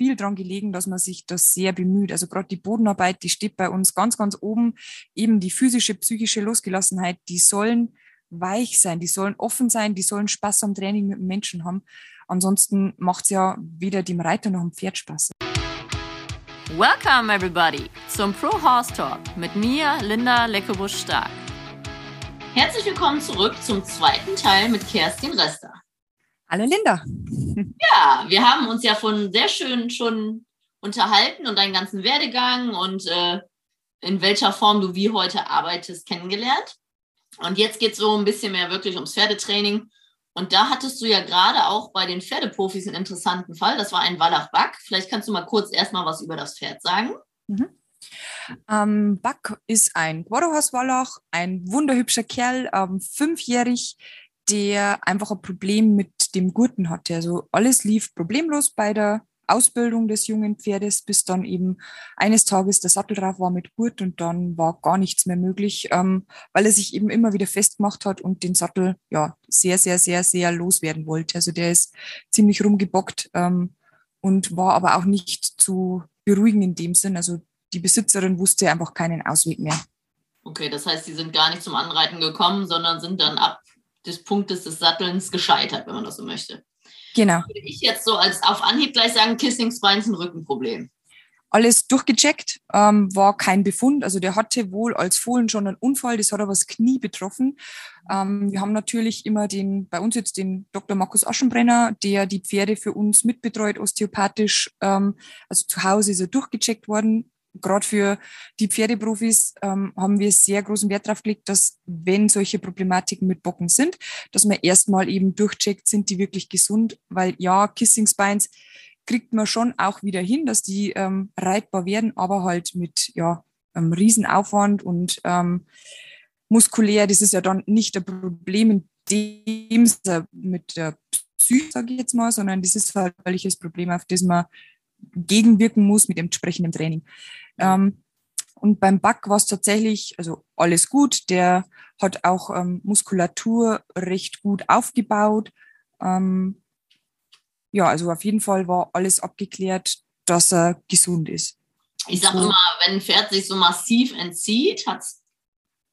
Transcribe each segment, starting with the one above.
viel daran gelegen, dass man sich das sehr bemüht. Also gerade die Bodenarbeit, die steht bei uns ganz, ganz oben. Eben die physische, psychische Losgelassenheit, die sollen weich sein, die sollen offen sein, die sollen Spaß am Training mit dem Menschen haben. Ansonsten macht es ja weder dem Reiter noch dem Pferd Spaß. Welcome everybody zum Pro Horse Talk mit mir, Linda Leckebusch-Stark. Herzlich willkommen zurück zum zweiten Teil mit Kerstin Rester. Hallo Linda. Ja, wir haben uns ja von sehr schön schon unterhalten und deinen ganzen Werdegang und äh, in welcher Form du wie heute arbeitest kennengelernt. Und jetzt geht es so ein bisschen mehr wirklich ums Pferdetraining. Und da hattest du ja gerade auch bei den Pferdeprofis einen interessanten Fall. Das war ein Wallach-Back. Vielleicht kannst du mal kurz erstmal was über das Pferd sagen. Mhm. Ähm, Back ist ein Quarterhorse-Wallach, ein wunderhübscher Kerl, ähm, fünfjährig, der einfach ein Problem mit dem Gurten hatte. Also alles lief problemlos bei der Ausbildung des jungen Pferdes, bis dann eben eines Tages der Sattel drauf war mit Gurt und dann war gar nichts mehr möglich, ähm, weil er sich eben immer wieder festgemacht hat und den Sattel ja sehr, sehr, sehr, sehr loswerden wollte. Also der ist ziemlich rumgebockt ähm, und war aber auch nicht zu beruhigen in dem Sinn. Also die Besitzerin wusste einfach keinen Ausweg mehr. Okay, das heißt, sie sind gar nicht zum Anreiten gekommen, sondern sind dann ab des Punktes des Sattelns gescheitert, wenn man das so möchte. Genau. Würde ich jetzt so als auf Anhieb gleich sagen, Kissing Spine ist ein Rückenproblem. Alles durchgecheckt, ähm, war kein Befund. Also der hatte wohl als Fohlen schon einen Unfall, das hat aber das Knie betroffen. Ähm, wir haben natürlich immer den, bei uns jetzt den Dr. Markus Aschenbrenner, der die Pferde für uns mitbetreut, osteopathisch. Ähm, also zu Hause ist er durchgecheckt worden, gerade für die Pferdeprofis ähm, haben wir sehr großen Wert darauf gelegt, dass wenn solche Problematiken mit Bocken sind, dass man erstmal eben durchcheckt, sind die wirklich gesund, weil ja, Kissing Spines kriegt man schon auch wieder hin, dass die ähm, reitbar werden, aber halt mit ja, einem Riesenaufwand und ähm, muskulär, das ist ja dann nicht ein Problem in dem mit der Psyche, sage ich jetzt mal, sondern das ist halt ein Problem, auf das man gegenwirken muss mit dem entsprechenden Training. Ähm, und beim Back war es tatsächlich, also alles gut. Der hat auch ähm, Muskulatur recht gut aufgebaut. Ähm, ja, also auf jeden Fall war alles abgeklärt, dass er gesund ist. Ich sage immer, wenn ein Pferd sich so massiv entzieht, hat es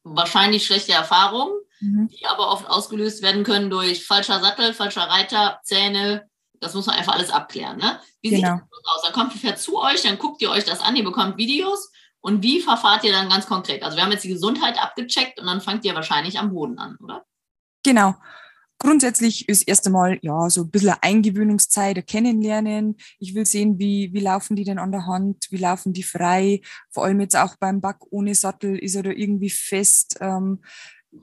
wahrscheinlich schlechte Erfahrungen, mhm. die aber oft ausgelöst werden können durch falscher Sattel, falscher Reiter, Zähne, das muss man einfach alles abklären. Ne? Wie genau. sieht das aus? Dann kommt Pferd zu euch, dann guckt ihr euch das an, ihr bekommt Videos. Und wie verfahrt ihr dann ganz konkret? Also wir haben jetzt die Gesundheit abgecheckt und dann fangt ihr wahrscheinlich am Boden an, oder? Genau. Grundsätzlich ist erst einmal ja so ein bisschen Eingewöhnungszeit, kennenlernen. Ich will sehen, wie, wie laufen die denn an der Hand, wie laufen die frei. Vor allem jetzt auch beim Back ohne Sattel ist er da irgendwie fest. Ähm,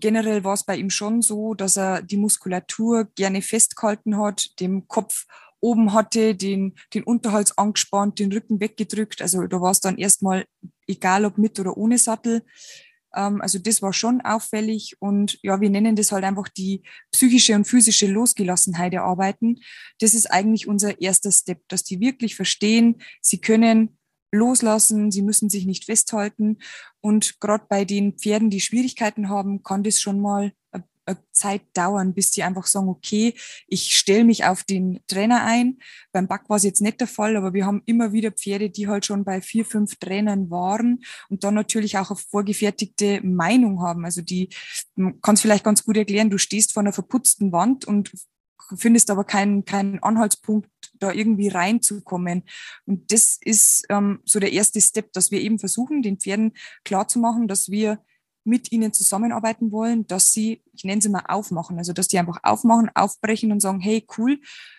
generell war es bei ihm schon so, dass er die Muskulatur gerne festgehalten hat, dem Kopf oben hatte, den, den Unterhals angespannt, den Rücken weggedrückt. Also da war es dann erstmal egal, ob mit oder ohne Sattel. Ähm, also das war schon auffällig und ja, wir nennen das halt einfach die psychische und physische Losgelassenheit der Arbeiten. Das ist eigentlich unser erster Step, dass die wirklich verstehen, sie können loslassen, sie müssen sich nicht festhalten. Und gerade bei den Pferden, die Schwierigkeiten haben, kann das schon mal eine Zeit dauern, bis die einfach sagen, okay, ich stelle mich auf den Trainer ein. Beim Back war es jetzt nicht der Fall, aber wir haben immer wieder Pferde, die halt schon bei vier, fünf Trainern waren und dann natürlich auch eine vorgefertigte Meinung haben. Also die kann es vielleicht ganz gut erklären, du stehst vor einer verputzten Wand und findest aber keinen, keinen Anhaltspunkt, da irgendwie reinzukommen. Und das ist ähm, so der erste Step, dass wir eben versuchen, den Pferden klarzumachen, dass wir mit ihnen zusammenarbeiten wollen, dass sie, ich nenne sie mal aufmachen, also dass die einfach aufmachen, aufbrechen und sagen, hey, cool,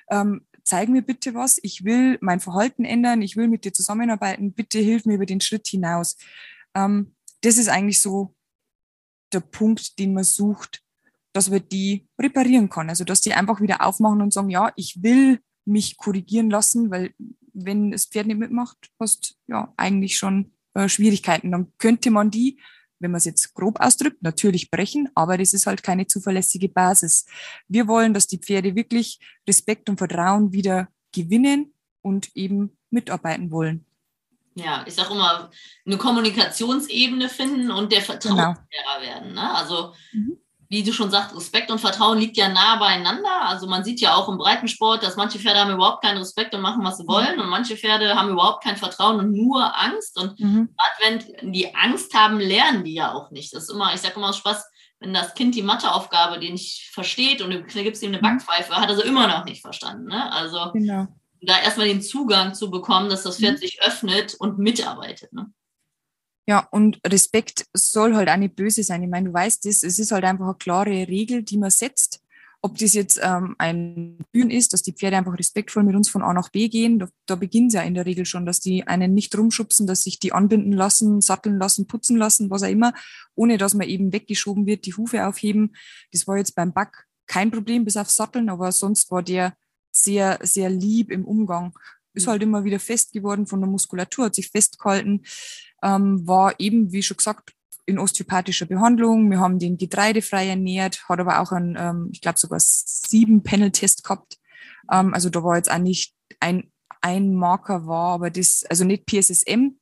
ähm, zeig mir bitte was, ich will mein Verhalten ändern, ich will mit dir zusammenarbeiten, bitte hilf mir über den Schritt hinaus. Ähm, das ist eigentlich so der Punkt, den man sucht, dass man die reparieren kann. Also dass die einfach wieder aufmachen und sagen, ja, ich will mich korrigieren lassen, weil wenn das Pferd nicht mitmacht, hast ja eigentlich schon äh, Schwierigkeiten. Dann könnte man die, wenn man es jetzt grob ausdrückt, natürlich brechen, aber das ist halt keine zuverlässige Basis. Wir wollen, dass die Pferde wirklich Respekt und Vertrauen wieder gewinnen und eben mitarbeiten wollen. Ja, ich sage immer, eine Kommunikationsebene finden und der Vertrauenslehrer genau. werden. Ne? Also mhm. Wie du schon sagst, Respekt und Vertrauen liegt ja nah beieinander. Also man sieht ja auch im Breitensport, dass manche Pferde haben überhaupt keinen Respekt und machen, was sie mhm. wollen. Und manche Pferde haben überhaupt kein Vertrauen und nur Angst. Und mhm. gerade wenn die Angst haben, lernen die ja auch nicht. Das ist immer, ich sage immer aus Spaß, wenn das Kind die Matheaufgabe, die nicht versteht und du gibst ihm eine mhm. Backpfeife, hat er sie immer noch nicht verstanden. Ne? Also genau. da erstmal den Zugang zu bekommen, dass das Pferd mhm. sich öffnet und mitarbeitet. Ne? Ja, und Respekt soll halt auch nicht böse sein. Ich meine, du weißt das, es ist halt einfach eine klare Regel, die man setzt. Ob das jetzt ähm, ein Bühnen ist, dass die Pferde einfach respektvoll mit uns von A nach B gehen, da, da beginnt es ja in der Regel schon, dass die einen nicht rumschubsen, dass sich die anbinden lassen, satteln lassen, putzen lassen, was auch immer, ohne dass man eben weggeschoben wird, die Hufe aufheben. Das war jetzt beim Back kein Problem, bis auf Satteln, aber sonst war der sehr, sehr lieb im Umgang. Ist halt immer wieder fest geworden von der Muskulatur, hat sich festgehalten ähm, war eben, wie schon gesagt, in osteopathischer Behandlung. Wir haben den getreidefrei ernährt, hat aber auch einen, ähm, ich glaube sogar sieben Panel-Test gehabt. Ähm, also da war jetzt auch nicht ein, ein Marker war, aber das, also nicht PSSM,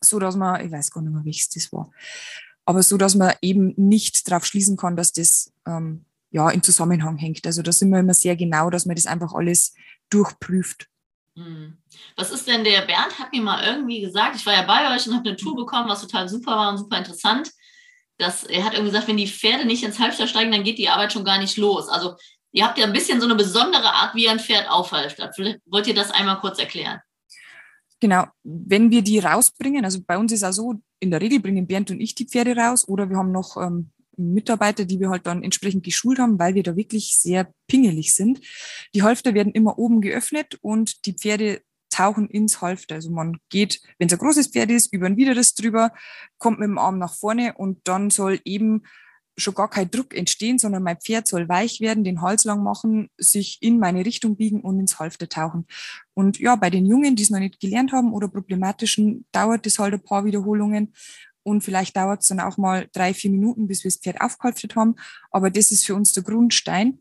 so dass man, ich weiß gar nicht mehr, welches das war, aber so, dass man eben nicht darauf schließen kann, dass das ähm, ja im Zusammenhang hängt. Also da sind wir immer sehr genau, dass man das einfach alles durchprüft. Hm. Was ist denn der Bernd hat mir mal irgendwie gesagt, ich war ja bei euch und habe eine Tour bekommen, was total super war und super interessant. Dass, er hat irgendwie gesagt, wenn die Pferde nicht ins Halfter steigen, dann geht die Arbeit schon gar nicht los. Also ihr habt ja ein bisschen so eine besondere Art, wie ein Pferd aufhalftert. Wollt ihr das einmal kurz erklären? Genau, wenn wir die rausbringen, also bei uns ist auch so, in der Regel bringen Bernd und ich die Pferde raus oder wir haben noch ähm, Mitarbeiter, die wir halt dann entsprechend geschult haben, weil wir da wirklich sehr pingelig sind. Die Halfter werden immer oben geöffnet und die Pferde tauchen ins Halfter. Also man geht, wenn es ein großes Pferd ist, über ein Wideres drüber, kommt mit dem Arm nach vorne und dann soll eben schon gar kein Druck entstehen, sondern mein Pferd soll weich werden, den Hals lang machen, sich in meine Richtung biegen und ins Halfter tauchen. Und ja, bei den Jungen, die es noch nicht gelernt haben oder problematischen, dauert das halt ein paar Wiederholungen und vielleicht dauert es dann auch mal drei, vier Minuten, bis wir das Pferd aufgehalftet haben. Aber das ist für uns der Grundstein.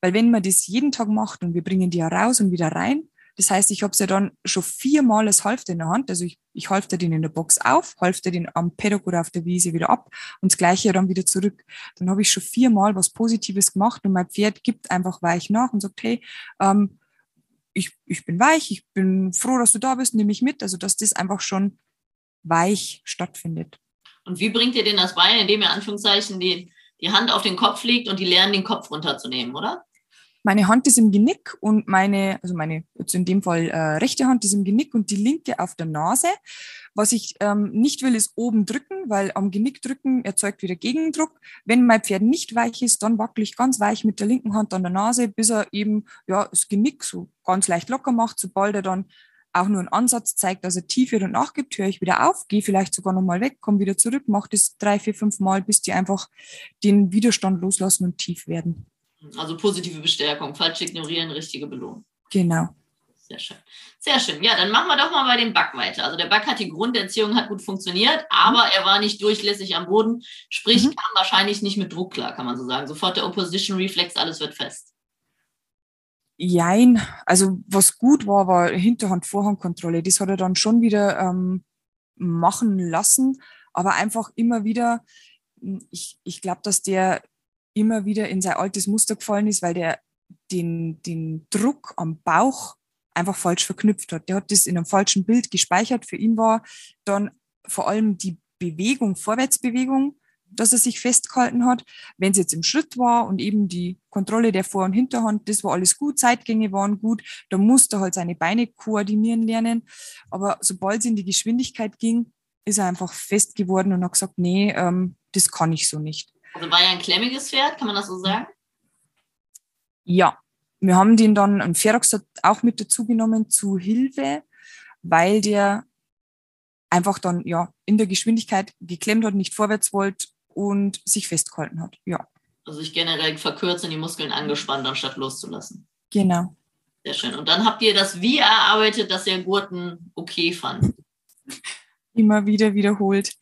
Weil wenn man das jeden Tag macht und wir bringen die ja raus und wieder rein, das heißt, ich habe es ja dann schon viermal als Halfter in der Hand. Also ich, ich halfter den in der Box auf, halfter den am Paddock oder auf der Wiese wieder ab und das gleiche dann wieder zurück. Dann habe ich schon viermal was Positives gemacht und mein Pferd gibt einfach weich nach und sagt, hey, ähm, ich, ich bin weich, ich bin froh, dass du da bist, nehme mich mit. Also dass das einfach schon weich stattfindet. Und wie bringt ihr denn das bei, indem ihr Anführungszeichen die, die Hand auf den Kopf legt und die lernen, den Kopf runterzunehmen, oder? Meine Hand ist im Genick und meine, also meine, jetzt in dem Fall äh, rechte Hand ist im Genick und die linke auf der Nase. Was ich ähm, nicht will, ist oben drücken, weil am Genick drücken erzeugt wieder Gegendruck. Wenn mein Pferd nicht weich ist, dann wackel ich ganz weich mit der linken Hand an der Nase, bis er eben ja, das Genick so ganz leicht locker macht. Sobald er dann auch nur einen Ansatz zeigt, dass er tief wird und nachgibt, höre ich wieder auf, gehe vielleicht sogar nochmal weg, komme wieder zurück, mache das drei, vier, fünf Mal, bis die einfach den Widerstand loslassen und tief werden. Also positive Bestärkung, falsch ignorieren, richtige Belohnung. Genau. Sehr schön. Sehr schön. Ja, dann machen wir doch mal bei dem Back weiter. Also der Back hat die Grunderziehung, hat gut funktioniert, aber mhm. er war nicht durchlässig am Boden, sprich mhm. kam wahrscheinlich nicht mit Druck klar, kann man so sagen. Sofort der Opposition Reflex, alles wird fest. Jein, also was gut war, war Hinterhand-Vorhand-Kontrolle. Das hat er dann schon wieder ähm, machen lassen, aber einfach immer wieder, ich, ich glaube, dass der immer wieder in sein altes Muster gefallen ist, weil der den, den Druck am Bauch einfach falsch verknüpft hat. Der hat das in einem falschen Bild gespeichert. Für ihn war dann vor allem die Bewegung, Vorwärtsbewegung, dass er sich festgehalten hat. Wenn es jetzt im Schritt war und eben die Kontrolle der Vor- und Hinterhand, das war alles gut, Zeitgänge waren gut, da musste er halt seine Beine koordinieren lernen. Aber sobald es in die Geschwindigkeit ging, ist er einfach fest geworden und hat gesagt, nee, ähm, das kann ich so nicht. Also war er ein klemmiges Pferd, kann man das so sagen? Ja, wir haben den dann, einen Ferox auch mit dazugenommen zu Hilfe, weil der einfach dann ja in der Geschwindigkeit geklemmt hat, nicht vorwärts wollte und sich festgehalten hat. Ja. Also sich generell verkürzt und die Muskeln angespannt, anstatt loszulassen. Genau. Sehr schön. Und dann habt ihr das wie erarbeitet, dass ihr Gurten okay fand? Immer wieder wiederholt.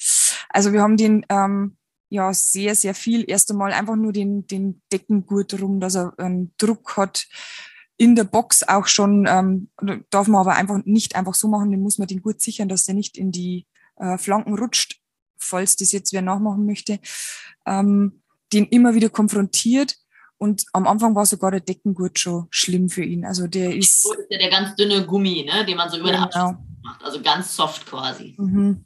Also wir haben den ähm, ja sehr, sehr viel. Erst einmal einfach nur den, den Deckengurt rum, dass er einen Druck hat. In der Box auch schon, ähm, darf man aber einfach nicht einfach so machen, den muss man den Gurt sichern, dass der nicht in die äh, Flanken rutscht falls das jetzt wer nachmachen möchte. Ähm, den immer wieder konfrontiert. Und am Anfang war sogar der Deckengurt schon schlimm für ihn. Also der ist. ist ja der ganz dünne Gummi, ne? den man so über genau. den Abschluss macht. Also ganz soft quasi. Mhm.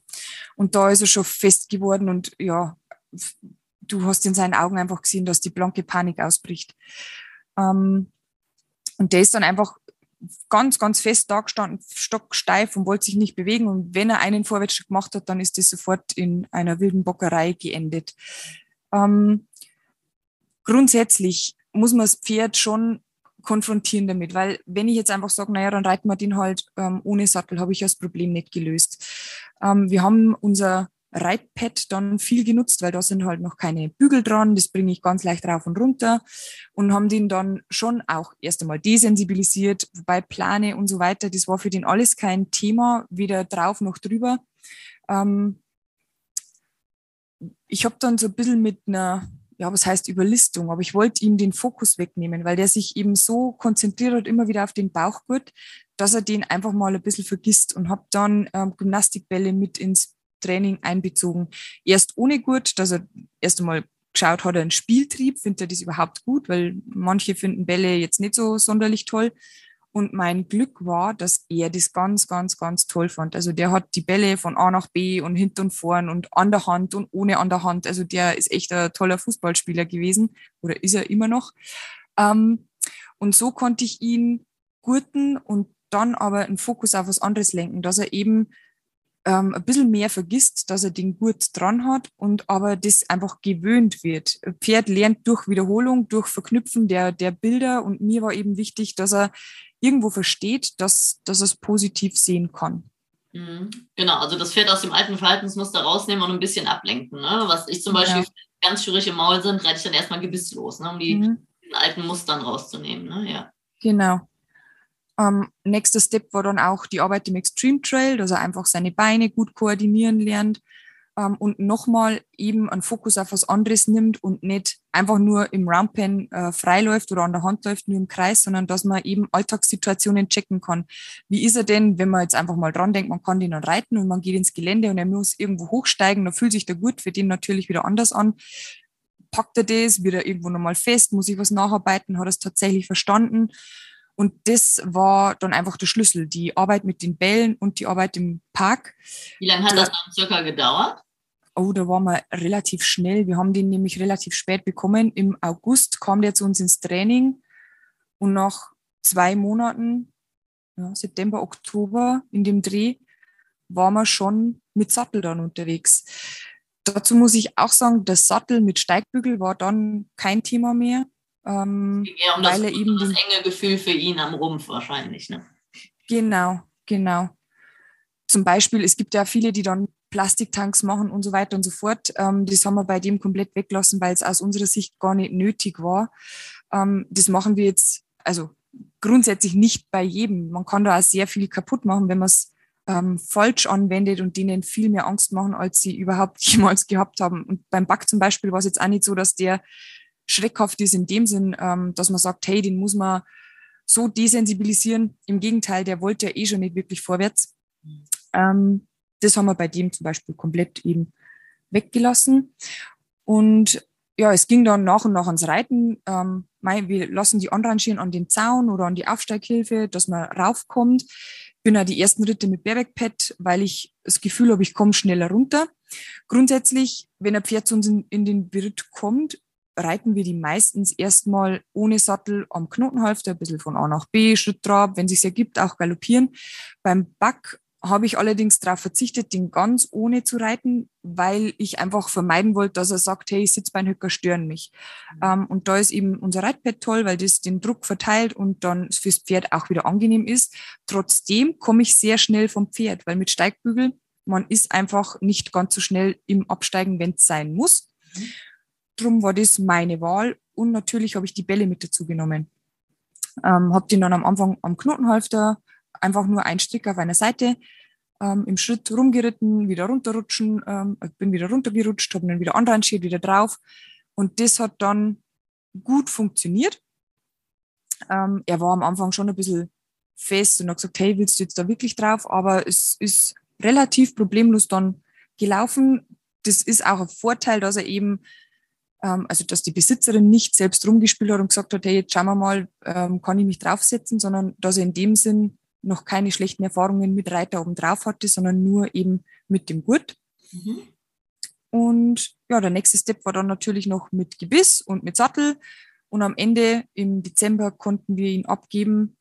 Und da ist er schon fest geworden und ja, du hast in seinen Augen einfach gesehen, dass die blanke Panik ausbricht. Ähm, und der ist dann einfach ganz, ganz fest da gestanden, stocksteif und wollte sich nicht bewegen. Und wenn er einen Vorwärtsschritt gemacht hat, dann ist das sofort in einer wilden Bockerei geendet. Ähm, grundsätzlich muss man das Pferd schon konfrontieren damit, weil wenn ich jetzt einfach sage, naja, dann reiten wir den halt ähm, ohne Sattel, habe ich das Problem nicht gelöst. Ähm, wir haben unser Reitpad dann viel genutzt, weil da sind halt noch keine Bügel dran, das bringe ich ganz leicht rauf und runter und haben den dann schon auch erst einmal desensibilisiert, wobei Plane und so weiter, das war für den alles kein Thema, weder drauf noch drüber. Ähm, ich habe dann so ein bisschen mit einer, ja, was heißt Überlistung, aber ich wollte ihm den Fokus wegnehmen, weil der sich eben so konzentriert hat, immer wieder auf den Bauchgurt, dass er den einfach mal ein bisschen vergisst und habe dann ähm, Gymnastikbälle mit ins Training einbezogen. Erst ohne Gurt, dass er erst einmal geschaut hat, er einen Spieltrieb, findet er das überhaupt gut, weil manche finden Bälle jetzt nicht so sonderlich toll. Und mein Glück war, dass er das ganz, ganz, ganz toll fand. Also der hat die Bälle von A nach B und hinten und vorn und an der Hand und ohne an der Hand. Also der ist echt ein toller Fußballspieler gewesen oder ist er immer noch. Ähm, und so konnte ich ihn gurten und dann aber einen Fokus auf was anderes lenken, dass er eben ähm, ein bisschen mehr vergisst, dass er den Gurt dran hat und aber das einfach gewöhnt wird. Ein Pferd lernt durch Wiederholung, durch Verknüpfen der, der Bilder und mir war eben wichtig, dass er irgendwo versteht, dass, dass er es positiv sehen kann. Mhm. Genau, also das Pferd aus dem alten Verhaltensmuster rausnehmen und ein bisschen ablenken. Ne? Was ich zum Beispiel ja. ganz schwierig im Maul sind, reite ich dann erstmal gebisslos, ne? um die mhm. alten Mustern rauszunehmen. Ne? Ja. Genau. Ähm, nächster Step war dann auch die Arbeit im Extreme Trail, dass er einfach seine Beine gut koordinieren lernt ähm, und nochmal eben einen Fokus auf was anderes nimmt und nicht einfach nur im Roundpen äh, frei läuft oder an der Hand läuft, nur im Kreis, sondern dass man eben Alltagssituationen checken kann. Wie ist er denn, wenn man jetzt einfach mal dran denkt, man kann den dann reiten und man geht ins Gelände und er muss irgendwo hochsteigen, dann fühlt sich der gut für den natürlich wieder anders an packt er das, wird er irgendwo nochmal fest, muss ich was nacharbeiten, hat er es tatsächlich verstanden. Und das war dann einfach der Schlüssel, die Arbeit mit den Bällen und die Arbeit im Park. Wie lange hat das dann circa gedauert? Oh, da waren wir relativ schnell. Wir haben den nämlich relativ spät bekommen. Im August kam der zu uns ins Training und nach zwei Monaten, ja, September, Oktober in dem Dreh, waren wir schon mit Sattel dann unterwegs. Dazu muss ich auch sagen, der Sattel mit Steigbügel war dann kein Thema mehr. Ähm, eher um weil das, er eben das enge Gefühl für ihn am Rumpf wahrscheinlich. Ne? Genau, genau. Zum Beispiel, es gibt ja viele, die dann Plastiktanks machen und so weiter und so fort. Ähm, das haben wir bei dem komplett weggelassen, weil es aus unserer Sicht gar nicht nötig war. Ähm, das machen wir jetzt, also grundsätzlich nicht bei jedem. Man kann da auch sehr viel kaputt machen, wenn man es ähm, falsch anwendet und denen viel mehr Angst machen, als sie überhaupt jemals gehabt haben. Und beim Back zum Beispiel war es jetzt auch nicht so, dass der schreckhaft ist in dem Sinn, ähm, dass man sagt, hey, den muss man so desensibilisieren. Im Gegenteil, der wollte ja eh schon nicht wirklich vorwärts. Ähm, das haben wir bei dem zum Beispiel komplett eben weggelassen. Und ja, es ging dann nach und nach ans Reiten. Ähm, wir lassen die anrangieren an den Zaun oder an die Aufsteighilfe, dass man raufkommt. Bin ja die ersten Ritte mit Bareback-Pad, weil ich das Gefühl habe, ich komme schneller runter. Grundsätzlich, wenn ein Pferd zu uns in, in den Beritt kommt, reiten wir die meistens erstmal ohne Sattel am Knotenhalfter, ein bisschen von A nach B, Schritt Trab, wenn es sich ergibt, auch galoppieren. Beim Back habe ich allerdings darauf verzichtet, den ganz ohne zu reiten, weil ich einfach vermeiden wollte, dass er sagt, hey, Sitzbeinhöcker stören mich. Mhm. Ähm, und da ist eben unser Reitpad toll, weil das den Druck verteilt und dann fürs Pferd auch wieder angenehm ist. Trotzdem komme ich sehr schnell vom Pferd, weil mit Steigbügel, man ist einfach nicht ganz so schnell im Absteigen, wenn es sein muss. Mhm. Drum war das meine Wahl und natürlich habe ich die Bälle mit dazu genommen. Ähm, habe den dann am Anfang am Knotenhalfter einfach nur ein Strick auf einer Seite ähm, im Schritt rumgeritten, wieder runterrutschen, ähm, bin wieder runtergerutscht, habe dann wieder anrangiert, wieder drauf und das hat dann gut funktioniert. Ähm, er war am Anfang schon ein bisschen fest und hat gesagt, hey, willst du jetzt da wirklich drauf? Aber es ist relativ problemlos dann gelaufen. Das ist auch ein Vorteil, dass er eben also, dass die Besitzerin nicht selbst rumgespielt hat und gesagt hat, hey, jetzt schauen wir mal, ähm, kann ich mich draufsetzen, sondern dass er in dem Sinn noch keine schlechten Erfahrungen mit Reiter oben drauf hatte, sondern nur eben mit dem Gurt. Mhm. Und ja, der nächste Step war dann natürlich noch mit Gebiss und mit Sattel. Und am Ende im Dezember konnten wir ihn abgeben.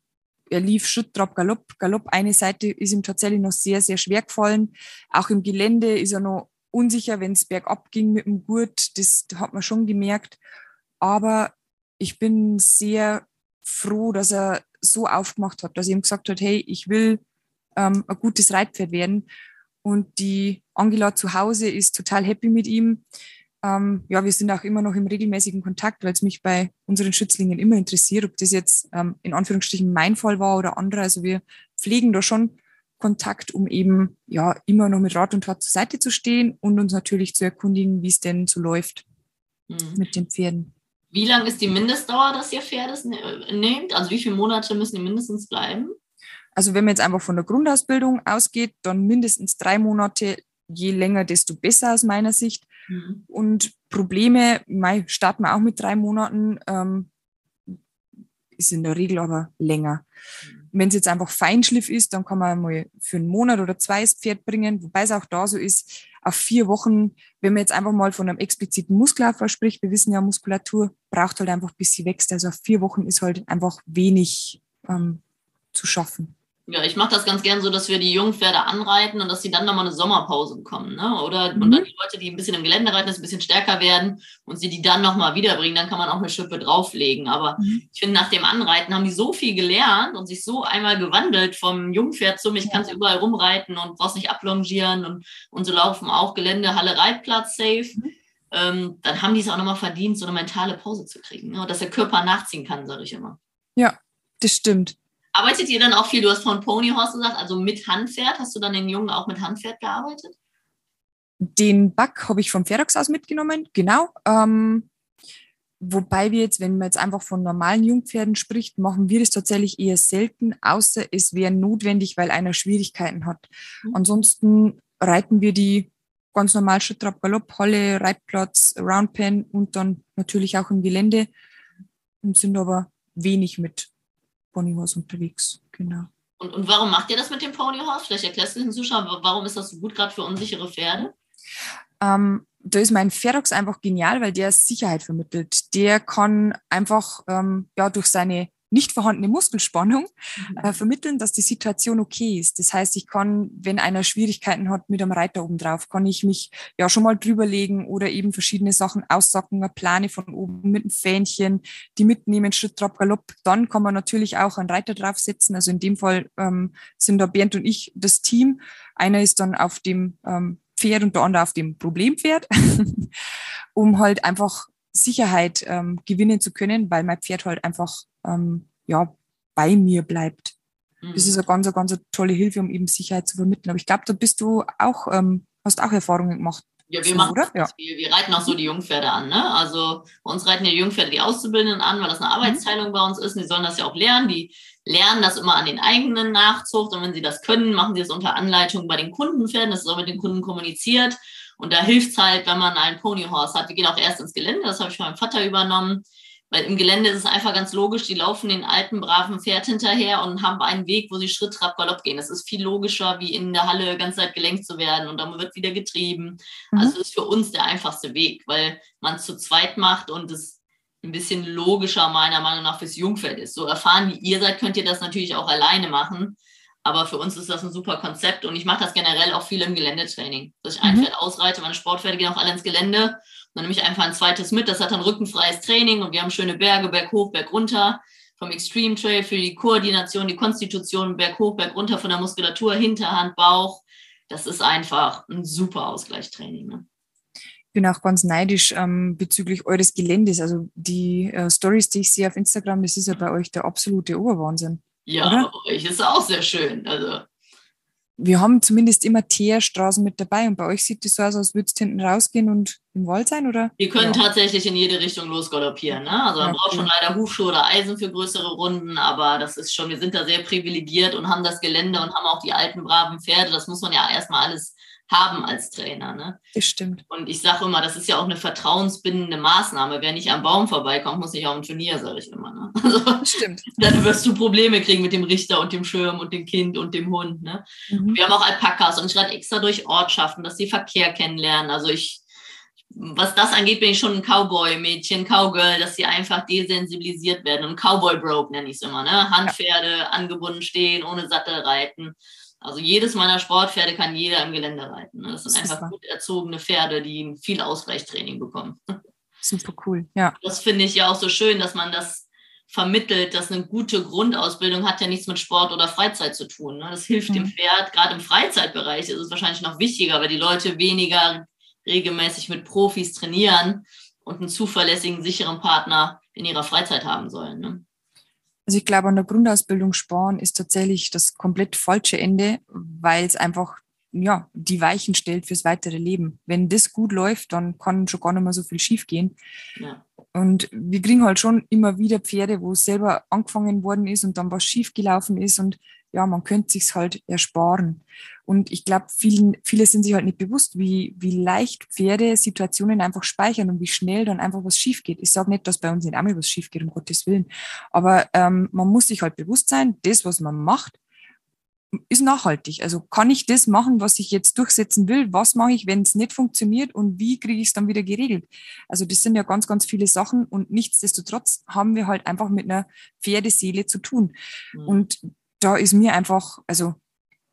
Er lief Schritt, Trab, Galopp. Galopp, eine Seite ist ihm tatsächlich noch sehr, sehr schwer gefallen. Auch im Gelände ist er noch unsicher, wenn es bergab ging mit dem Gurt. Das hat man schon gemerkt. Aber ich bin sehr froh, dass er so aufgemacht hat, dass er ihm gesagt hat, hey, ich will ähm, ein gutes Reitpferd werden. Und die Angela zu Hause ist total happy mit ihm. Ähm, ja, wir sind auch immer noch im regelmäßigen Kontakt, weil es mich bei unseren Schützlingen immer interessiert, ob das jetzt ähm, in Anführungsstrichen mein Fall war oder andere. Also wir pflegen da schon Kontakt, um eben ja immer noch mit Rat und Tat zur Seite zu stehen und uns natürlich zu erkundigen, wie es denn so läuft mhm. mit den Pferden. Wie lang ist die Mindestdauer, dass ihr Pferde ne-, nehmt? Also wie viele Monate müssen die mindestens bleiben? Also wenn man jetzt einfach von der Grundausbildung ausgeht, dann mindestens drei Monate. Je länger, desto besser aus meiner Sicht. Mhm. Und Probleme, mei, starten wir auch mit drei Monaten, ähm, ist in der Regel aber länger. Mhm. Wenn es jetzt einfach Feinschliff ist, dann kann man mal für einen Monat oder zwei das Pferd bringen, wobei es auch da so ist, auf vier Wochen, wenn man jetzt einfach mal von einem expliziten Muskelaufbau spricht, wir wissen ja, Muskulatur braucht halt einfach, bis sie wächst. Also auf vier Wochen ist halt einfach wenig ähm, zu schaffen. Ja, ich mache das ganz gern so, dass wir die Jungpferde anreiten und dass sie dann nochmal eine Sommerpause bekommen. Ne? Oder mhm. und dann die Leute, die ein bisschen im Gelände reiten, dass ein bisschen stärker werden und sie die dann nochmal wiederbringen, dann kann man auch eine Schippe drauflegen. Aber mhm. ich finde, nach dem Anreiten haben die so viel gelernt und sich so einmal gewandelt vom Jungpferd zum, ich kann es überall rumreiten und brauchst nicht ablongieren und, und so laufen auch Gelände, Halle, Reitplatz safe. Mhm. Ähm, dann haben die es auch nochmal verdient, so eine mentale Pause zu kriegen. Ne? Dass der Körper nachziehen kann, sage ich immer. Ja, das stimmt. Arbeitet ihr dann auch viel, du hast von Ponyhorse gesagt, also mit Handpferd? Hast du dann den Jungen auch mit Handpferd gearbeitet? Den Back habe ich vom Ferox aus mitgenommen, genau. Ähm, wobei wir jetzt, wenn man jetzt einfach von normalen Jungpferden spricht, machen wir das tatsächlich eher selten, außer es wäre notwendig, weil einer Schwierigkeiten hat. Mhm. Ansonsten reiten wir die ganz normal Schritt, Trab, Galopp, Halle, Reitplatz, Roundpen und dann natürlich auch im Gelände und sind aber wenig mit Ponyhorse unterwegs. Genau. Und, und warum macht ihr das mit dem Ponyhorse? Vielleicht erklärst du den Zuschauern, warum ist das so gut, gerade für unsichere Pferde? Ähm, da ist mein Ferox einfach genial, weil der Sicherheit vermittelt. Der kann einfach ähm, ja, durch seine nicht vorhandene Muskelspannung mhm. äh, vermitteln, dass die Situation okay ist. Das heißt, ich kann, wenn einer Schwierigkeiten hat mit einem Reiter oben drauf, kann ich mich ja schon mal drüberlegen oder eben verschiedene Sachen aussacken, eine Plane von oben mit einem Fähnchen, die mitnehmen, Schritt, Trab, Galopp. Dann kann man natürlich auch einen Reiter draufsetzen. Also in dem Fall ähm, sind da Bernd und ich das Team. Einer ist dann auf dem ähm, Pferd und der andere auf dem Problempferd, um halt einfach Sicherheit ähm, gewinnen zu können, weil mein Pferd halt einfach ähm, ja, bei mir bleibt. Mhm. Das ist eine ganz, ganz tolle Hilfe, um eben Sicherheit zu vermitteln. Aber ich glaube, da bist du auch, ähm, hast auch Erfahrungen gemacht. Ja, wir machen oder? Ja. Wir, wir reiten auch so die Jungpferde an. Ne? Also bei uns reiten die Jungpferde die Auszubildenden an, weil das eine mhm. Arbeitsteilung mhm. bei uns ist. Und die sollen das ja auch lernen. Die lernen das immer an den eigenen Nachzucht. Und wenn sie das können, machen sie es unter Anleitung bei den Kundenpferden. Das ist auch mit den Kunden kommuniziert. Und da hilft es halt, wenn man einen Ponyhorse hat. Wir gehen auch erst ins Gelände. Das habe ich von meinem Vater übernommen. Weil im Gelände ist es einfach ganz logisch, die laufen den alten, braven Pferd hinterher und haben einen Weg, wo sie Schritt, Trab, Galopp gehen. Das ist viel logischer, wie in der Halle ganz Zeit gelenkt zu werden und dann wird wieder getrieben. Mhm. Also ist für uns der einfachste Weg, weil man es zu zweit macht und es ein bisschen logischer meiner Meinung nach fürs Jungpferd ist. So erfahren wie ihr seid, könnt ihr das natürlich auch alleine machen. Aber für uns ist das ein super Konzept und ich mache das generell auch viel im Geländetraining. Dass ich ein mhm. Pferd ausreite, meine Sportpferde gehen auch alle ins Gelände dann nehme ich einfach ein zweites mit. Das hat dann rückenfreies Training und wir haben schöne Berge, Berg hoch, Berg runter. Vom Extreme Trail für die Koordination, die Konstitution, Berg hoch, Berg runter von der Muskulatur, Hinterhand, Bauch. Das ist einfach ein super Ausgleichstraining. Ne? Ich bin auch ganz neidisch ähm, bezüglich eures Geländes. Also die äh, Stories, die ich sehe auf Instagram, das ist ja bei euch der absolute Oberwahnsinn. Ja, oder? bei euch ist auch sehr schön. Also wir haben zumindest immer Teerstraßen mit dabei und bei euch sieht es so aus, als würdest du hinten rausgehen und im Wald sein, oder? Wir können ja. tatsächlich in jede Richtung losgaloppieren. Ne? Also man ja, braucht schon leider Hufschuhe oder Eisen für größere Runden, aber das ist schon, wir sind da sehr privilegiert und haben das Gelände und haben auch die alten, braven Pferde. Das muss man ja erstmal alles haben als Trainer. Ne? Das stimmt. Und ich sage immer, das ist ja auch eine vertrauensbindende Maßnahme. Wer nicht am Baum vorbeikommt, muss nicht auf ein Turnier, sage ich immer. Ne? Also, stimmt. Dann wirst du Probleme kriegen mit dem Richter und dem Schirm und dem Kind und dem Hund. Ne? Mhm. Wir haben auch Alpakas und ich reite extra durch Ortschaften, dass sie Verkehr kennenlernen. Also ich was das angeht, bin ich schon ein Cowboy-Mädchen, Cowgirl, dass sie einfach desensibilisiert werden. Und Cowboy-Broke nenne ich es immer. Ne? Handpferde, ja. angebunden stehen, ohne Sattel reiten. Also jedes meiner Sportpferde kann jeder im Gelände reiten. Ne? Das sind Super. einfach gut erzogene Pferde, die viel Ausweichtraining bekommen. Super cool, ja. Das finde ich ja auch so schön, dass man das vermittelt, dass eine gute Grundausbildung hat ja nichts mit Sport oder Freizeit zu tun. Ne? Das hilft mhm. dem Pferd, gerade im Freizeitbereich ist es wahrscheinlich noch wichtiger, weil die Leute weniger regelmäßig mit Profis trainieren und einen zuverlässigen, sicheren Partner in ihrer Freizeit haben sollen. Ne? Also ich glaube, an der Grundausbildung sparen ist tatsächlich das komplett falsche Ende, weil es einfach ja, die Weichen stellt fürs weitere Leben. Wenn das gut läuft, dann kann schon gar nicht mehr so viel schief gehen. Ja. Und wir kriegen halt schon immer wieder Pferde, wo es selber angefangen worden ist und dann was schief gelaufen ist und ja, man könnte sich's halt ersparen. Und ich glaube, vielen, viele sind sich halt nicht bewusst, wie, wie leicht Pferde Situationen einfach speichern und wie schnell dann einfach was schief geht. Ich sage nicht, dass bei uns nicht einmal was schief geht, um Gottes Willen. Aber ähm, man muss sich halt bewusst sein, das, was man macht, ist nachhaltig. Also kann ich das machen, was ich jetzt durchsetzen will? Was mache ich, wenn es nicht funktioniert und wie kriege ich es dann wieder geregelt? Also das sind ja ganz, ganz viele Sachen und nichtsdestotrotz haben wir halt einfach mit einer Pferdeseele zu tun. Mhm. Und da ist mir einfach, also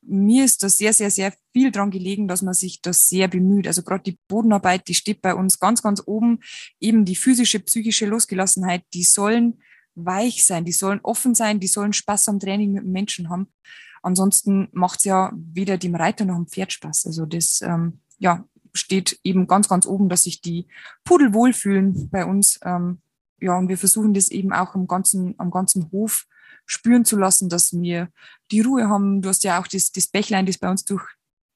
mir ist da sehr, sehr, sehr viel dran gelegen, dass man sich das sehr bemüht. Also gerade die Bodenarbeit, die steht bei uns ganz, ganz oben. Eben die physische, psychische Losgelassenheit, die sollen weich sein, die sollen offen sein, die sollen Spaß am Training mit Menschen haben. Ansonsten macht es ja weder dem Reiter noch dem Pferd Spaß. Also das ähm, ja, steht eben ganz, ganz oben, dass sich die Pudel wohlfühlen bei uns. Ähm, ja, und wir versuchen das eben auch am ganzen, am ganzen Hof spüren zu lassen, dass wir die Ruhe haben. Du hast ja auch das, das Bächlein, das bei uns durch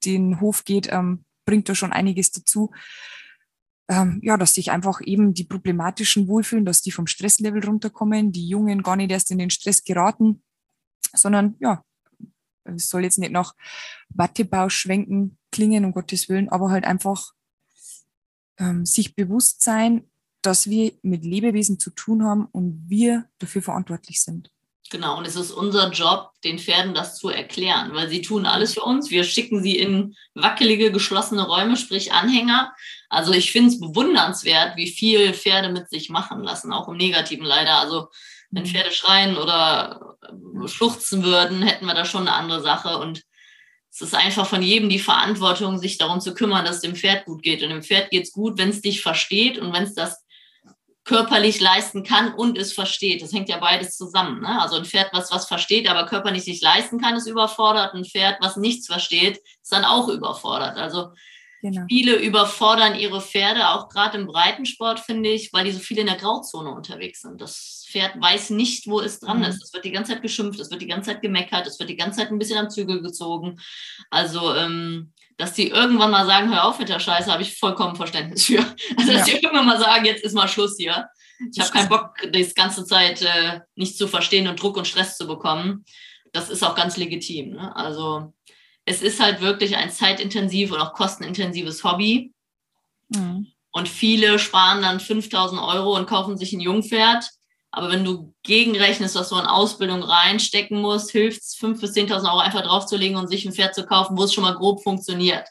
den Hof geht, ähm, bringt da schon einiges dazu. Ähm, ja, dass sich einfach eben die Problematischen wohlfühlen, dass die vom Stresslevel runterkommen, die Jungen gar nicht erst in den Stress geraten, sondern ja, es soll jetzt nicht nach Wattebau schwenken klingen, um Gottes Willen, aber halt einfach ähm, sich bewusst sein, dass wir mit Lebewesen zu tun haben und wir dafür verantwortlich sind. Genau, und es ist unser Job, den Pferden das zu erklären, weil sie tun alles für uns. Wir schicken sie in wackelige, geschlossene Räume, sprich Anhänger. Also ich finde es bewundernswert, wie viel Pferde mit sich machen lassen, auch im Negativen leider. Also wenn mhm. Pferde schreien oder schluchzen würden, hätten wir da schon eine andere Sache. Und es ist einfach von jedem die Verantwortung, sich darum zu kümmern, dass es dem Pferd gut geht. Und dem Pferd geht es gut, wenn es dich versteht und wenn es das körperlich leisten kann und es versteht. Das hängt ja beides zusammen. Ne? Also ein Pferd, was was versteht, aber körperlich nicht leisten kann, ist überfordert. Ein Pferd, was nichts versteht, ist dann auch überfordert. Also genau. viele überfordern ihre Pferde, auch gerade im Breitensport, finde ich, weil die so viel in der Grauzone unterwegs sind. Das Pferd weiß nicht, wo es dran mhm. ist. Es wird die ganze Zeit geschimpft, es wird die ganze Zeit gemeckert, es wird die ganze Zeit ein bisschen am Zügel gezogen. Also ähm, dass die irgendwann mal sagen, hör auf mit der Scheiße, habe ich vollkommen Verständnis für. Also, dass ja. die irgendwann mal sagen, jetzt ist mal Schluss hier. Ich habe keinen Bock, die ganze Zeit äh, nicht zu verstehen und Druck und Stress zu bekommen. Das ist auch ganz legitim. Ne? Also es ist halt wirklich ein zeitintensiv und auch kostenintensives Hobby. Mhm. Und viele sparen dann 5000 Euro und kaufen sich ein Jungpferd aber wenn du gegenrechnest, was du in Ausbildung reinstecken musst, hilft es, 5.000 bis 10.000 Euro einfach draufzulegen und sich ein Pferd zu kaufen, wo es schon mal grob funktioniert.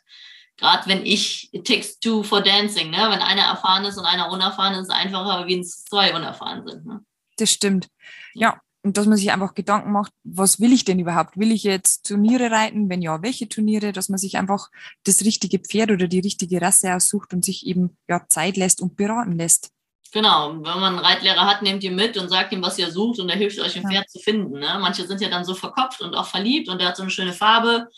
Gerade wenn ich, it takes two for dancing, ne? wenn einer erfahren ist und einer unerfahren ist, ist es einfacher, wie wenn zwei unerfahren sind. Ne? Das stimmt. Ja, und dass man sich einfach Gedanken macht, was will ich denn überhaupt? Will ich jetzt Turniere reiten? Wenn ja, welche Turniere? Dass man sich einfach das richtige Pferd oder die richtige Rasse aussucht und sich eben ja, Zeit lässt und beraten lässt. Genau, wenn man einen Reitlehrer hat, nehmt ihr mit und sagt ihm, was ihr sucht und er hilft euch, ein ja. Pferd zu finden. Ne? Manche sind ja dann so verkopft und auch verliebt und der hat so eine schöne Farbe.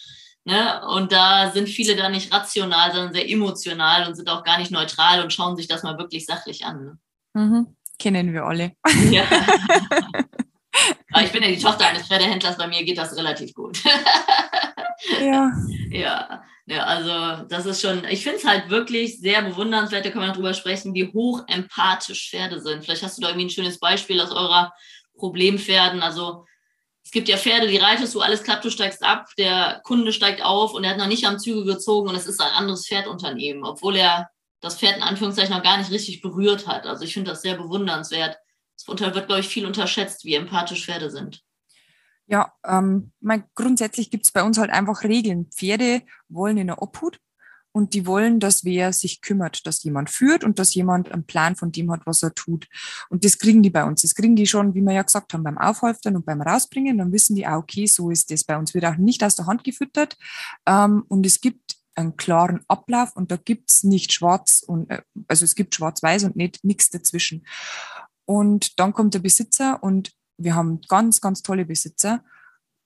Ne? Und da sind viele dann nicht rational, sondern sehr emotional und sind auch gar nicht neutral und schauen sich das mal wirklich sachlich an. Ne? Mhm. Kennen wir alle. Ja. ich bin ja die Tochter eines Pferdehändlers, bei mir geht das relativ gut. ja. Ja. Ja, also das ist schon, ich finde es halt wirklich sehr bewundernswert, da kann man drüber sprechen, wie hoch empathisch Pferde sind. Vielleicht hast du da irgendwie ein schönes Beispiel aus eurer Problempferden. Also es gibt ja Pferde, die reitest du, alles klappt, du steigst ab, der Kunde steigt auf und er hat noch nicht am Zügel gezogen und es ist ein anderes Pferdunternehmen, obwohl er das Pferd in Anführungszeichen noch gar nicht richtig berührt hat. Also ich finde das sehr bewundernswert. Es wird, glaube ich, viel unterschätzt, wie empathisch Pferde sind. Ja, ähm, mein, grundsätzlich gibt es bei uns halt einfach Regeln. Pferde wollen in der Obhut und die wollen, dass wer sich kümmert, dass jemand führt und dass jemand einen Plan von dem hat, was er tut. Und das kriegen die bei uns. Das kriegen die schon, wie wir ja gesagt haben, beim Aufhalftern und beim Rausbringen. Dann wissen die, ah, okay, so ist das. Bei uns wird auch nicht aus der Hand gefüttert. Ähm, und es gibt einen klaren Ablauf und da gibt's nicht schwarz und, äh, also es gibt schwarz-weiß und nicht nichts dazwischen. Und dann kommt der Besitzer und wir haben ganz, ganz tolle Besitzer.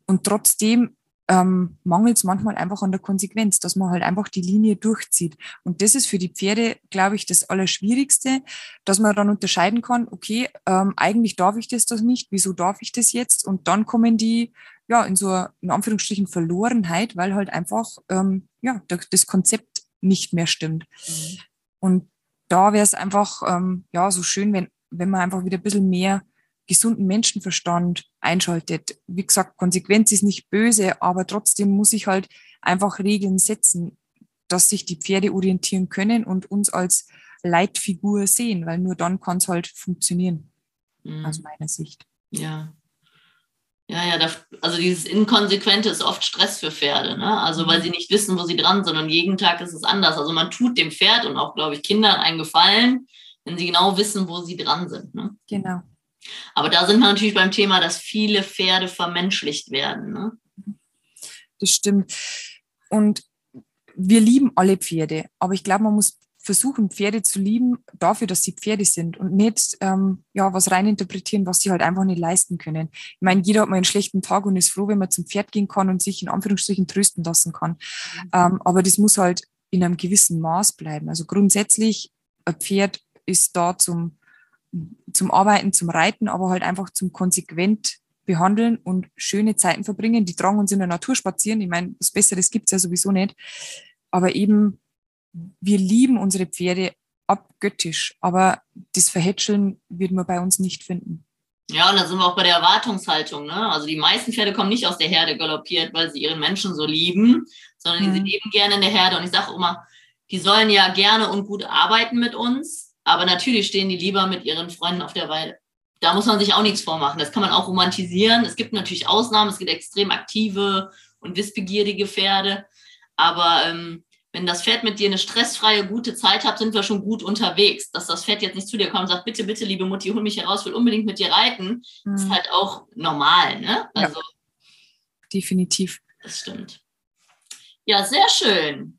Und trotzdem ähm, mangelt es manchmal einfach an der Konsequenz, dass man halt einfach die Linie durchzieht. Und das ist für die Pferde, glaube ich, das Allerschwierigste, dass man dann unterscheiden kann, okay, ähm, eigentlich darf ich das das nicht, wieso darf ich das jetzt? Und dann kommen die ja in so eine, in Anführungsstrichen Verlorenheit, weil halt einfach ähm, ja das Konzept nicht mehr stimmt. Mhm. Und da wäre es einfach ähm, ja so schön, wenn wenn man einfach wieder ein bisschen mehr gesunden Menschenverstand einschaltet. Wie gesagt, Konsequenz ist nicht böse, aber trotzdem muss ich halt einfach Regeln setzen, dass sich die Pferde orientieren können und uns als Leitfigur sehen, weil nur dann kann es halt funktionieren, mhm. aus meiner Sicht. Ja. Ja, ja, das, also dieses Inkonsequente ist oft Stress für Pferde, ne? Also weil sie nicht wissen, wo sie dran sind und jeden Tag ist es anders. Also man tut dem Pferd und auch, glaube ich, Kindern einen Gefallen, wenn sie genau wissen, wo sie dran sind. Ne? Genau. Aber da sind wir natürlich beim Thema, dass viele Pferde vermenschlicht werden. Ne? Das stimmt. Und wir lieben alle Pferde, aber ich glaube, man muss versuchen, Pferde zu lieben, dafür, dass sie Pferde sind und nicht ähm, ja, was reininterpretieren, was sie halt einfach nicht leisten können. Ich meine, jeder hat mal einen schlechten Tag und ist froh, wenn man zum Pferd gehen kann und sich in Anführungsstrichen trösten lassen kann. Mhm. Ähm, aber das muss halt in einem gewissen Maß bleiben. Also grundsätzlich, ein Pferd ist da zum, zum Arbeiten, zum Reiten, aber halt einfach zum konsequent behandeln und schöne Zeiten verbringen. Die tragen uns in der Natur spazieren. Ich meine, was Besseres gibt's ja sowieso nicht. Aber eben, wir lieben unsere Pferde abgöttisch, aber das Verhätscheln wird man bei uns nicht finden. Ja, und da sind wir auch bei der Erwartungshaltung. Ne? Also die meisten Pferde kommen nicht aus der Herde galoppiert, weil sie ihren Menschen so lieben, sondern mhm. die leben gerne in der Herde. Und ich sage immer, die sollen ja gerne und gut arbeiten mit uns, aber natürlich stehen die lieber mit ihren Freunden auf der Weide. Da muss man sich auch nichts vormachen. Das kann man auch romantisieren. Es gibt natürlich Ausnahmen. Es gibt extrem aktive und wissbegierige Pferde. Aber ähm, wenn das Pferd mit dir eine stressfreie, gute Zeit hat, sind wir schon gut unterwegs. Dass das Pferd jetzt nicht zu dir kommt und sagt, bitte, bitte, liebe Mutti, hol mich heraus, will unbedingt mit dir reiten, mhm. ist halt auch normal. Ne? Also, ja, definitiv. Das stimmt. Ja, sehr schön.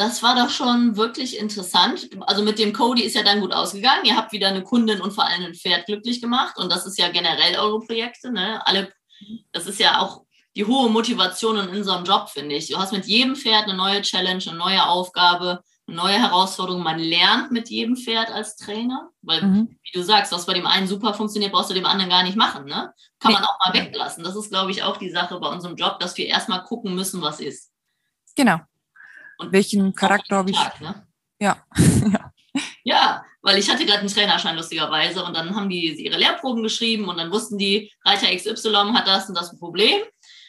Das war doch schon wirklich interessant. Also mit dem Cody ist ja dann gut ausgegangen. Ihr habt wieder eine Kundin und vor allem ein Pferd glücklich gemacht. Und das ist ja generell eure Projekte. Ne? Alle, das ist ja auch die hohe Motivation in unserem Job, finde ich. Du hast mit jedem Pferd eine neue Challenge, eine neue Aufgabe, eine neue Herausforderung. Man lernt mit jedem Pferd als Trainer, weil, mhm. wie du sagst, was bei dem einen super funktioniert, brauchst du dem anderen gar nicht machen. Ne? Kann man auch mal weglassen. Das ist, glaube ich, auch die Sache bei unserem Job, dass wir erstmal gucken müssen, was ist. Genau. Und welchen Charakter habe ich? Tag, ne? Ja. ja. Ja, weil ich hatte gerade einen Trainerschein lustigerweise und dann haben die ihre Lehrproben geschrieben und dann wussten die, Reiter XY hat das und das Problem,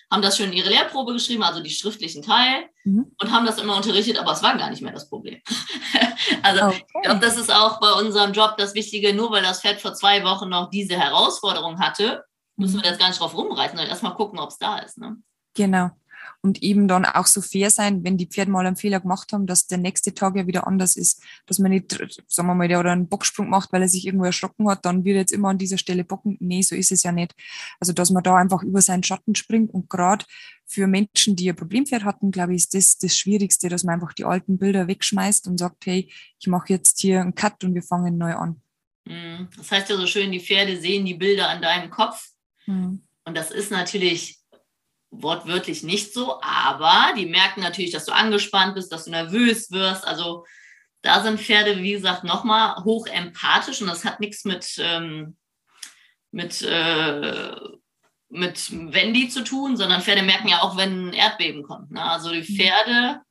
haben das schön in ihre Lehrprobe geschrieben, also die schriftlichen Teil mhm. und haben das immer unterrichtet, aber es war gar nicht mehr das Problem. also okay. ich glaube, das ist auch bei unserem Job das Wichtige, nur weil das Pferd vor zwei Wochen noch diese Herausforderung hatte, müssen wir mhm. jetzt gar nicht drauf rumreißen, sondern erstmal gucken, ob es da ist. Ne? Genau und eben dann auch so fair sein, wenn die Pferde mal einen Fehler gemacht haben, dass der nächste Tag ja wieder anders ist. Dass man nicht, sagen wir mal, der oder einen Bocksprung macht, weil er sich irgendwo erschrocken hat, dann wird er jetzt immer an dieser Stelle bocken. Nee, so ist es ja nicht. Also, dass man da einfach über seinen Schatten springt und gerade für Menschen, die ein Problempferd hatten, glaube ich, ist das das Schwierigste, dass man einfach die alten Bilder wegschmeißt und sagt, hey, ich mache jetzt hier einen Cut und wir fangen neu an. Mhm. Das heißt ja so schön, die Pferde sehen die Bilder an deinem Kopf. Mhm. Und das ist natürlich wortwörtlich nicht so, aber die merken natürlich, dass du angespannt bist, dass du nervös wirst. Also da sind Pferde, wie gesagt, nochmal hoch empathisch und das hat nichts mit, ähm, mit, äh, mit Wendy zu tun, sondern Pferde merken ja auch, wenn ein Erdbeben kommt. Ne? Also die mhm. Pferde,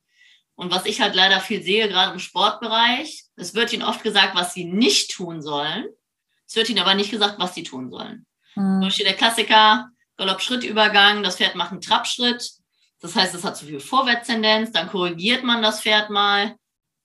und was ich halt leider viel sehe, gerade im Sportbereich, es wird ihnen oft gesagt, was sie nicht tun sollen. Es wird ihnen aber nicht gesagt, was sie tun sollen. Mhm. Zum Beispiel der Klassiker, Galopp-Schrittübergang, das Pferd macht einen Trabschritt. Das heißt, es hat zu viel Vorwärtstendenz, dann korrigiert man das Pferd mal,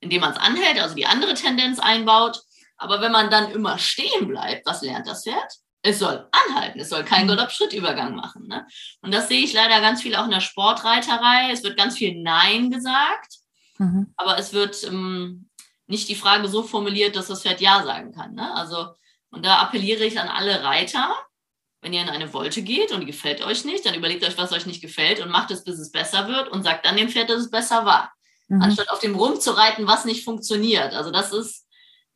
indem man es anhält, also die andere Tendenz einbaut. Aber wenn man dann immer stehen bleibt, was lernt das Pferd? Es soll anhalten, es soll keinen mhm. Galopp-Schrittübergang machen. Ne? Und das sehe ich leider ganz viel auch in der Sportreiterei. Es wird ganz viel Nein gesagt, mhm. aber es wird ähm, nicht die Frage so formuliert, dass das Pferd Ja sagen kann. Ne? Also, und da appelliere ich an alle Reiter, wenn ihr in eine Wolte geht und die gefällt euch nicht, dann überlegt euch, was euch nicht gefällt und macht es, bis es besser wird und sagt dann dem Pferd, dass es besser war. Mhm. Anstatt auf dem rumzureiten, was nicht funktioniert. Also das ist,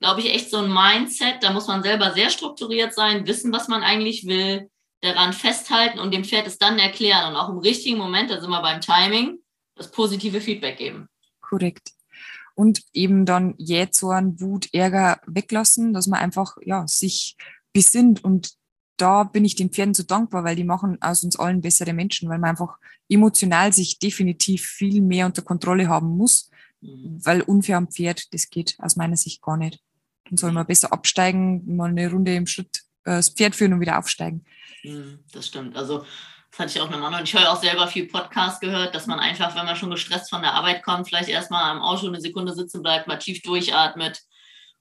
glaube ich, echt so ein Mindset. Da muss man selber sehr strukturiert sein, wissen, was man eigentlich will, daran festhalten und dem Pferd es dann erklären und auch im richtigen Moment, da sind wir beim Timing, das positive Feedback geben. Korrekt und eben dann Jähzorn, Wut, Ärger weglassen, dass man einfach ja, sich besinnt. Und da bin ich den Pferden so dankbar, weil die machen aus uns allen bessere Menschen, weil man einfach emotional sich definitiv viel mehr unter Kontrolle haben muss, mhm. weil unfair am Pferd, das geht aus meiner Sicht gar nicht. Dann soll man besser absteigen, mal eine Runde im Schritt äh, das Pferd führen und wieder aufsteigen. Mhm, das stimmt. Also das hatte ich auch eine Mann und ich höre auch selber viel Podcast gehört, dass man einfach, wenn man schon gestresst von der Arbeit kommt, vielleicht erstmal am Auto eine Sekunde sitzen bleibt, mal tief durchatmet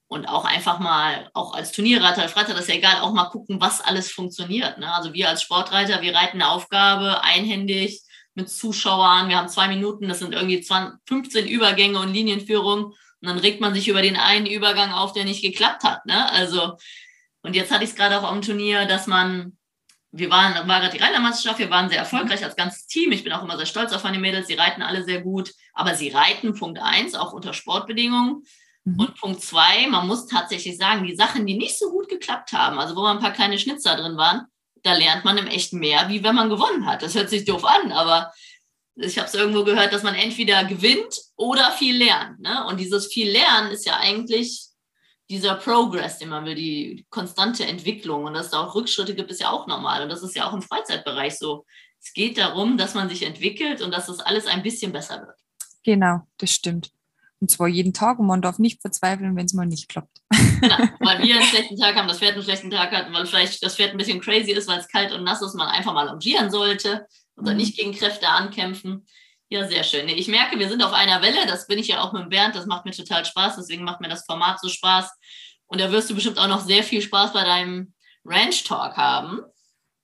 und auch einfach mal, auch als Turnierreiter, als Freitag, das ist ja egal, auch mal gucken, was alles funktioniert. Ne? Also wir als Sportreiter, wir reiten eine Aufgabe einhändig mit Zuschauern, wir haben zwei Minuten, das sind irgendwie 20, 15 Übergänge und Linienführungen und dann regt man sich über den einen Übergang auf, der nicht geklappt hat. Ne? Also, und jetzt hatte ich es gerade auch am Turnier, dass man wir waren, war gerade die Reitermeisterschaft, wir waren sehr erfolgreich als ganzes Team. Ich bin auch immer sehr stolz auf meine Mädels, sie reiten alle sehr gut, aber sie reiten, Punkt eins, auch unter Sportbedingungen. Mhm. Und Punkt zwei, man muss tatsächlich sagen, die Sachen, die nicht so gut geklappt haben, also wo mal ein paar kleine Schnitzer drin waren, da lernt man im Echt mehr, wie wenn man gewonnen hat. Das hört sich doof an, aber ich habe es irgendwo gehört, dass man entweder gewinnt oder viel lernt. Ne? Und dieses viel Lernen ist ja eigentlich dieser Progress, den man will, die konstante Entwicklung und dass es da auch Rückschritte gibt, ist ja auch normal. Und das ist ja auch im Freizeitbereich so. Es geht darum, dass man sich entwickelt und dass das alles ein bisschen besser wird. Genau, das stimmt. Und zwar jeden Tag und man darf nicht verzweifeln, wenn es mal nicht klappt. Genau, weil wir einen schlechten Tag haben, das Pferd einen schlechten Tag hat, weil vielleicht das Pferd ein bisschen crazy ist, weil es kalt und nass ist, man einfach mal longieren sollte oder mhm. nicht gegen Kräfte ankämpfen. Ja, sehr schön. Ich merke, wir sind auf einer Welle. Das bin ich ja auch mit Bernd. Das macht mir total Spaß. Deswegen macht mir das Format so Spaß. Und da wirst du bestimmt auch noch sehr viel Spaß bei deinem Ranch Talk haben.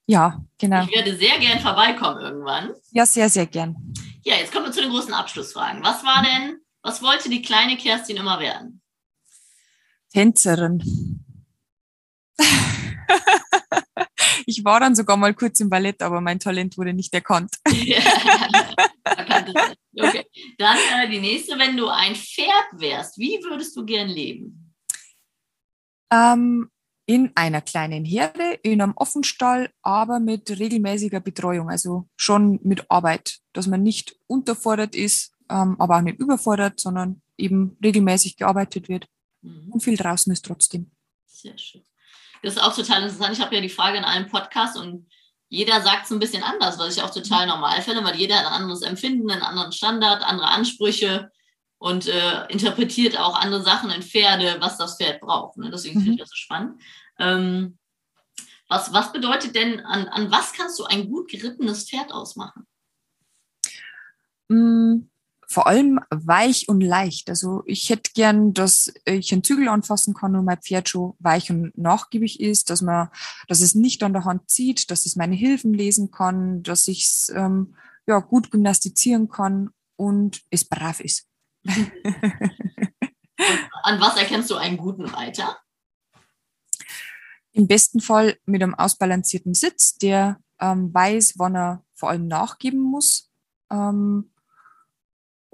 Ja, genau. Ich werde sehr gern vorbeikommen irgendwann. Ja, sehr, sehr gern. Ja, jetzt kommen wir zu den großen Abschlussfragen. Was war denn, was wollte die kleine Kerstin immer werden? Tänzerin. Ich war dann sogar mal kurz im Ballett, aber mein Talent wurde nicht erkannt. okay. Dann äh, die nächste, wenn du ein Pferd wärst, wie würdest du gern leben? Ähm, in einer kleinen Herde, in einem Offenstall, aber mit regelmäßiger Betreuung, also schon mit Arbeit, dass man nicht unterfordert ist, ähm, aber auch nicht überfordert, sondern eben regelmäßig gearbeitet wird. Mhm. Und viel draußen ist trotzdem. Sehr schön. Das ist auch total interessant. Ich habe ja die Frage in einem Podcast und jeder sagt es ein bisschen anders, was ich auch total normal finde, weil jeder hat ein anderes Empfinden, einen anderen Standard, andere Ansprüche und äh, interpretiert auch andere Sachen in Pferde, was das Pferd braucht. Ne? Deswegen mhm. finde ich das so spannend. Ähm, was, was bedeutet denn, an, an was kannst du ein gut gerittenes Pferd ausmachen? Mm, vor allem weich und leicht. Also ich hätte gern, dass ich einen Zügel anfassen kann und mein Pferd schon weich und nachgiebig ist, dass man, dass es nicht an der Hand zieht, dass es meine Hilfen lesen kann, dass ich es ähm, ja, gut gymnastizieren kann und es brav ist. an was erkennst du einen guten Reiter? Im besten Fall mit einem ausbalancierten Sitz, der ähm, weiß, wann er vor allem nachgeben muss. Ähm,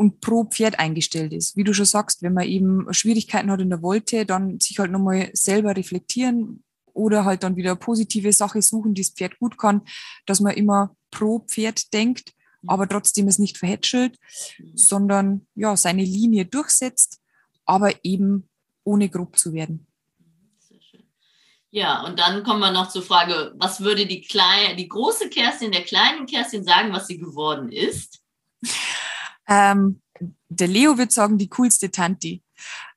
und pro Pferd eingestellt ist. Wie du schon sagst, wenn man eben Schwierigkeiten hat in der Wolte, dann sich halt nochmal selber reflektieren oder halt dann wieder positive Sache suchen, die das Pferd gut kann, dass man immer pro Pferd denkt, aber trotzdem es nicht verhätschelt, sondern ja, seine Linie durchsetzt, aber eben ohne grob zu werden. Ja, und dann kommen wir noch zur Frage, was würde die kleine, die große Kerstin der kleinen Kerstin sagen, was sie geworden ist? Ähm, der Leo wird sagen, die coolste Tanti.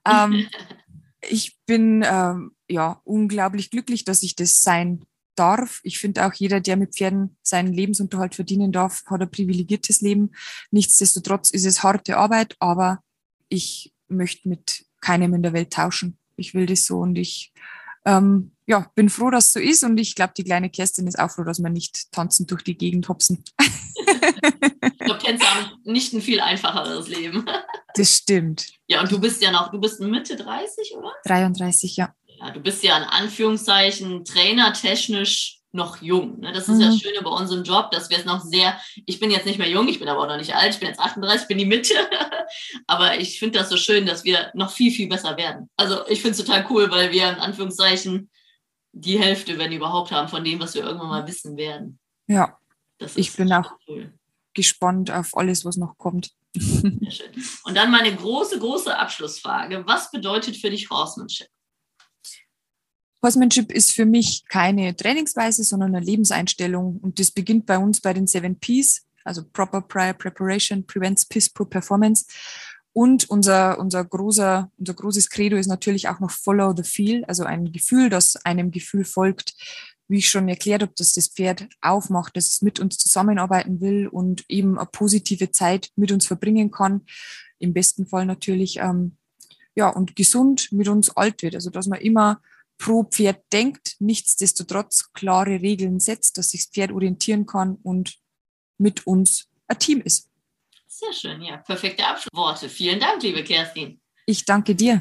Ähm, ich bin ähm, ja unglaublich glücklich, dass ich das sein darf. Ich finde auch jeder, der mit Pferden seinen Lebensunterhalt verdienen darf, hat ein privilegiertes Leben. Nichtsdestotrotz ist es harte Arbeit, aber ich möchte mit keinem in der Welt tauschen. Ich will das so und ich ähm, ja, bin froh, dass es so ist und ich glaube, die kleine Kerstin ist auch froh, dass wir nicht tanzend durch die Gegend hopsen. ich glaube, Tänzer haben nicht ein viel einfacheres Leben. Das stimmt. Ja, und du bist ja noch, du bist Mitte 30, oder? 33, ja. Ja, du bist ja in Anführungszeichen trainertechnisch noch jung. Ne? Das ist mhm. ja das Schöne bei unserem Job, dass wir es noch sehr, ich bin jetzt nicht mehr jung, ich bin aber auch noch nicht alt, ich bin jetzt 38, ich bin die Mitte. aber ich finde das so schön, dass wir noch viel, viel besser werden. Also ich finde es total cool, weil wir in Anführungszeichen die Hälfte, wenn überhaupt, haben von dem, was wir irgendwann mal wissen werden. Ja. Ich bin auch cool. gespannt auf alles, was noch kommt. Sehr schön. Und dann meine große, große Abschlussfrage. Was bedeutet für dich Horsemanship? Horsemanship ist für mich keine Trainingsweise, sondern eine Lebenseinstellung. Und das beginnt bei uns bei den Seven Ps, also Proper Prior Preparation Prevents Piss Poor Performance. Und unser, unser, großer, unser großes Credo ist natürlich auch noch Follow the Feel, also ein Gefühl, das einem Gefühl folgt. Wie ich schon erklärt habe, dass das Pferd aufmacht, dass es mit uns zusammenarbeiten will und eben eine positive Zeit mit uns verbringen kann. Im besten Fall natürlich, ähm, ja, und gesund mit uns alt wird. Also, dass man immer pro Pferd denkt, nichtsdestotrotz klare Regeln setzt, dass sich das Pferd orientieren kann und mit uns ein Team ist. Sehr schön, ja, perfekte Abschlussworte. Vielen Dank, liebe Kerstin. Ich danke dir.